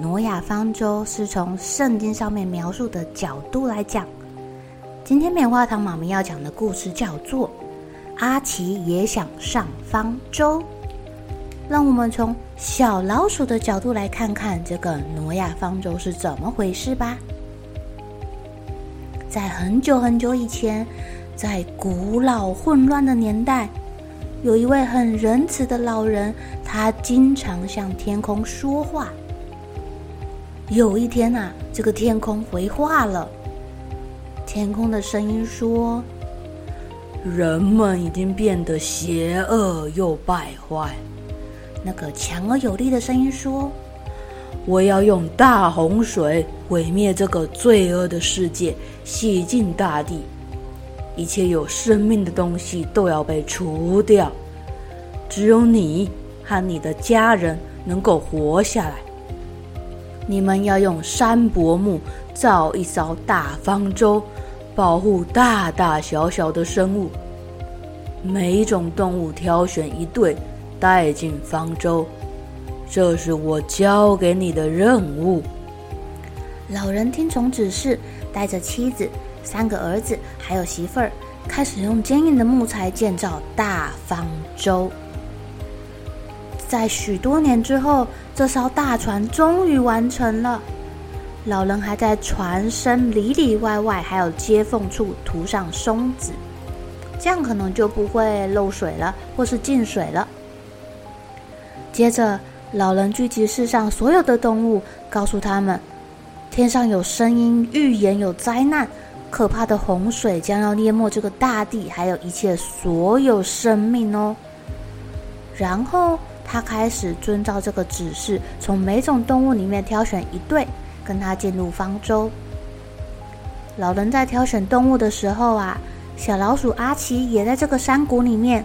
挪亚方舟》是从圣经上面描述的角度来讲，今天棉花糖妈咪要讲的故事叫做《阿奇也想上方舟》。让我们从小老鼠的角度来看看这个挪亚方舟是怎么回事吧。在很久很久以前，在古老混乱的年代。有一位很仁慈的老人，他经常向天空说话。有一天啊，这个天空回话了。天空的声音说：“人们已经变得邪恶又败坏。”那个强而有力的声音说：“我要用大洪水毁灭这个罪恶的世界，洗净大地。”一切有生命的东西都要被除掉，只有你和你的家人能够活下来。你们要用山柏木造一艘大方舟，保护大大小小的生物。每一种动物挑选一对，带进方舟，这是我交给你的任务。老人听从指示，带着妻子。三个儿子还有媳妇儿，开始用坚硬的木材建造大方舟。在许多年之后，这艘大船终于完成了。老人还在船身里里外外还有接缝处涂上松子，这样可能就不会漏水了，或是进水了。接着，老人聚集世上所有的动物，告诉他们：天上有声音，预言有灾难。可怕的洪水将要淹没这个大地，还有一切所有生命哦。然后他开始遵照这个指示，从每种动物里面挑选一对，跟他进入方舟。老人在挑选动物的时候啊，小老鼠阿奇也在这个山谷里面，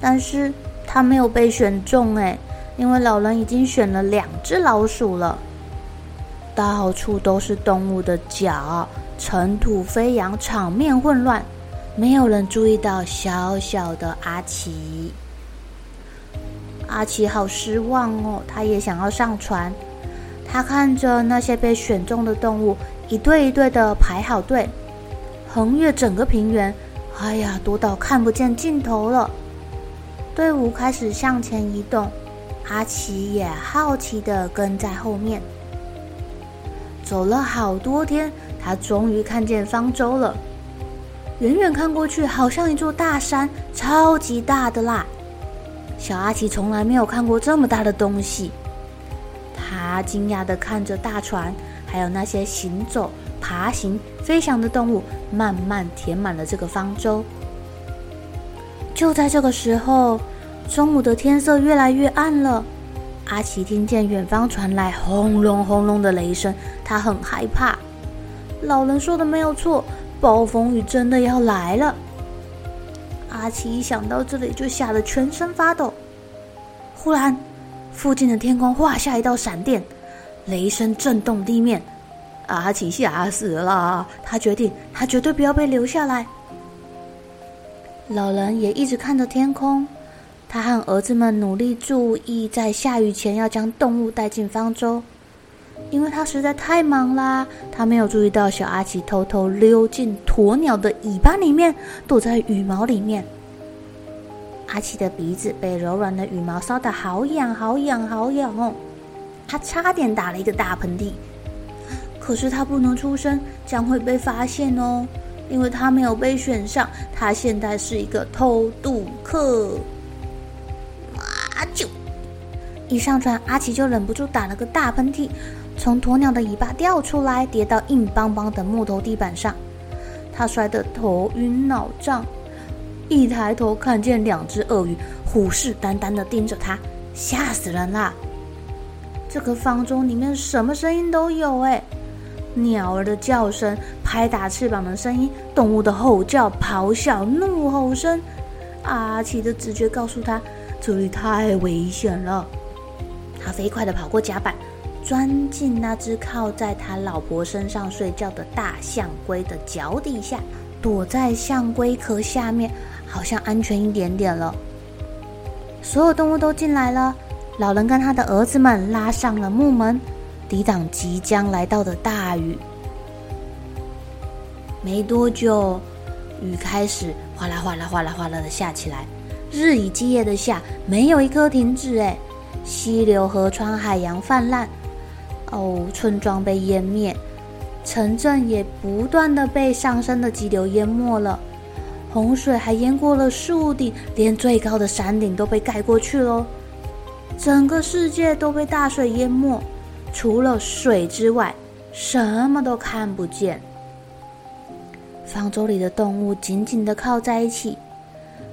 但是他没有被选中诶，因为老人已经选了两只老鼠了。到处都是动物的脚。尘土飞扬，场面混乱，没有人注意到小小的阿奇。阿奇好失望哦，他也想要上船。他看着那些被选中的动物，一对一对的排好队，横越整个平原。哎呀，多到看不见尽头了。队伍开始向前移动，阿奇也好奇的跟在后面。走了好多天。他终于看见方舟了，远远看过去，好像一座大山，超级大的啦！小阿奇从来没有看过这么大的东西，他惊讶的看着大船，还有那些行走、爬行、飞翔的动物，慢慢填满了这个方舟。就在这个时候，中午的天色越来越暗了，阿奇听见远方传来轰隆轰隆的雷声，他很害怕。老人说的没有错，暴风雨真的要来了。阿奇一想到这里，就吓得全身发抖。忽然，附近的天空划下一道闪电，雷声震动地面。阿奇吓死了，他决定，他绝对不要被留下来。老人也一直看着天空，他和儿子们努力注意，在下雨前要将动物带进方舟。因为他实在太忙啦，他没有注意到小阿奇偷偷溜进鸵鸟的尾巴里面，躲在羽毛里面。阿奇的鼻子被柔软的羽毛烧得好痒，好痒，好痒哦！他差点打了一个大喷嚏。可是他不能出声，将会被发现哦，因为他没有被选上，他现在是一个偷渡客。啊！就一上船，阿奇就忍不住打了个大喷嚏，从鸵鸟的尾巴掉出来，跌到硬邦邦的木头地板上，他摔得头晕脑胀。一抬头看见两只鳄鱼虎视眈眈地盯着他，吓死人啦！这个方舟里面什么声音都有，哎，鸟儿的叫声、拍打翅膀的声音、动物的吼叫、咆哮、怒吼声。阿奇的直觉告诉他，这里太危险了。他飞快地跑过甲板，钻进那只靠在他老婆身上睡觉的大象龟的脚底下，躲在象龟壳下面。好像安全一点点了。所有动物都进来了，老人跟他的儿子们拉上了木门，抵挡即将来到的大雨。没多久，雨开始哗啦哗啦哗啦哗啦的下起来，日以继夜的下，没有一刻停止。哎，溪流、河川、海洋泛滥，哦，村庄被淹灭，城镇也不断的被上升的急流淹没了。洪水还淹过了树顶，连最高的山顶都被盖过去了。整个世界都被大水淹没，除了水之外，什么都看不见。方舟里的动物紧紧地靠在一起，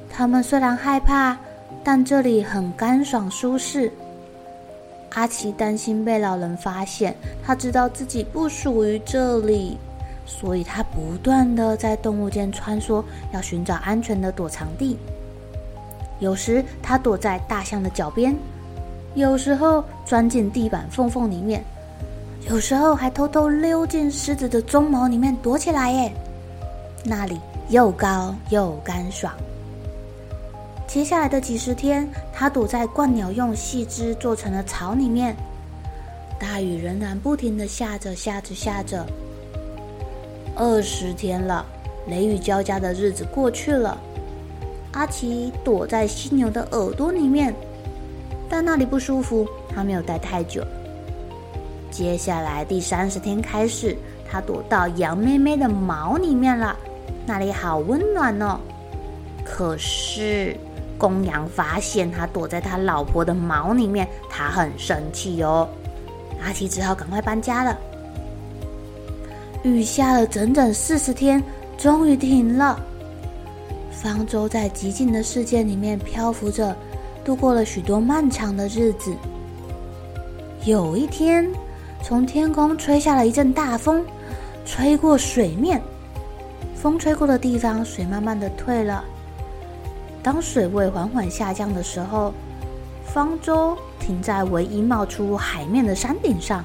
它们虽然害怕，但这里很干爽舒适。阿奇担心被老人发现，他知道自己不属于这里。所以，他不断地在动物间穿梭，要寻找安全的躲藏地。有时，他躲在大象的脚边；有时候，钻进地板缝缝里面；有时候，还偷偷溜进狮子的鬃毛里面躲起来。耶，那里又高又干爽。接下来的几十天，他躲在鸛鸟用细枝做成的巢里面。大雨仍然不停地下着，下着，下着。二十天了，雷雨交加的日子过去了。阿奇躲在犀牛的耳朵里面，但那里不舒服，他没有待太久。接下来第三十天开始，他躲到羊妹妹的毛里面了，那里好温暖哦。可是公羊发现他躲在他老婆的毛里面，他很生气哦。阿奇只好赶快搬家了。雨下了整整四十天，终于停了。方舟在寂静的世界里面漂浮着，度过了许多漫长的日子。有一天，从天空吹下了一阵大风，吹过水面。风吹过的地方，水慢慢的退了。当水位缓缓下降的时候，方舟停在唯一冒出海面的山顶上。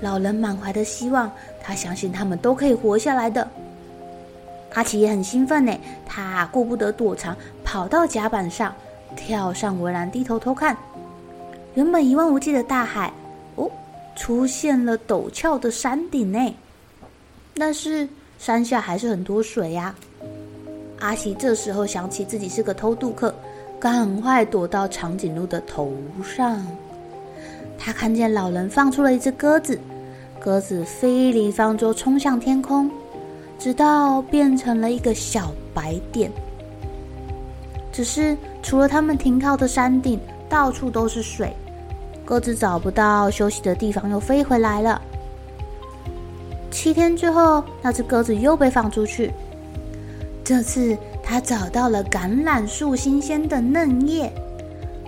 老人满怀的希望，他相信他们都可以活下来的。阿奇也很兴奋呢，他顾不得躲藏，跑到甲板上，跳上围栏，低头偷看。原本一望无际的大海，哦，出现了陡峭的山顶呢。但是山下还是很多水呀。阿奇这时候想起自己是个偷渡客，赶快躲到长颈鹿的头上。他看见老人放出了一只鸽子。鸽子飞离方舟，冲向天空，直到变成了一个小白点。只是除了他们停靠的山顶，到处都是水。鸽子找不到休息的地方，又飞回来了。七天之后，那只鸽子又被放出去。这次，他找到了橄榄树新鲜的嫩叶。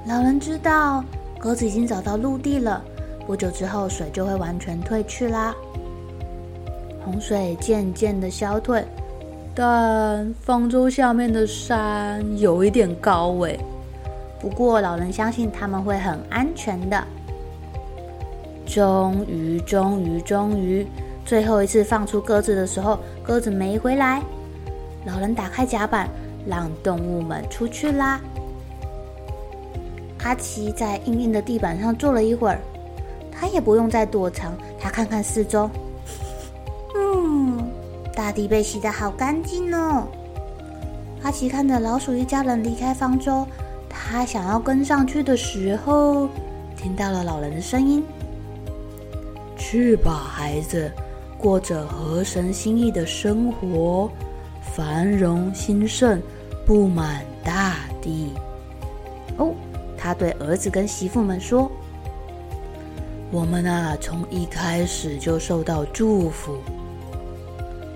老人知道，鸽子已经找到陆地了。不久之后，水就会完全退去啦。洪水渐渐的消退，但方舟下面的山有一点高诶。不过老人相信他们会很安全的。终于，终于，终于，最后一次放出鸽子的时候，鸽子没回来。老人打开甲板，让动物们出去啦。阿奇在硬硬的地板上坐了一会儿。他也不用再躲藏，他看看四周，嗯，大地被洗得好干净哦。阿奇看着老鼠一家人离开方舟，他想要跟上去的时候，听到了老人的声音：“去吧，孩子，过着合神心意的生活，繁荣兴盛，布满大地。哦，他对儿子跟媳妇们说：“我们啊，从一开始就受到祝福。”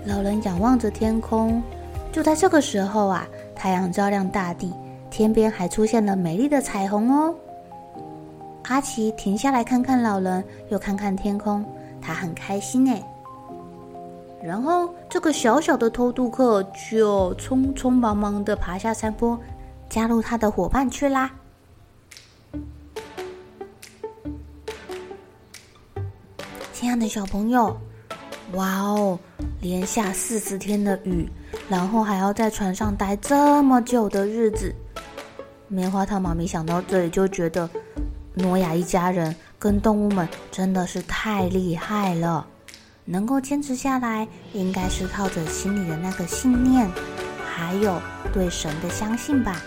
老人仰望着天空，就在这个时候啊，太阳照亮大地，天边还出现了美丽的彩虹哦。阿奇停下来看看老人，又看看天空，他很开心哎。然后这个小小的偷渡客就匆匆忙忙的爬下山坡，加入他的伙伴去啦。亲爱的小朋友，哇哦！连下四十天的雨，然后还要在船上待这么久的日子，棉花糖妈咪想到这里就觉得，诺亚一家人跟动物们真的是太厉害了，能够坚持下来，应该是靠着心里的那个信念，还有对神的相信吧。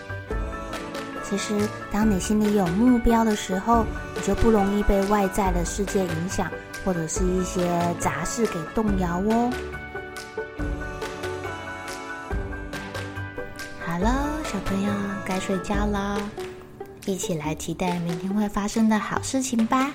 其实，当你心里有目标的时候，你就不容易被外在的世界影响，或者是一些杂事给动摇哦。好了，小朋友该睡觉了，一起来期待明天会发生的好事情吧。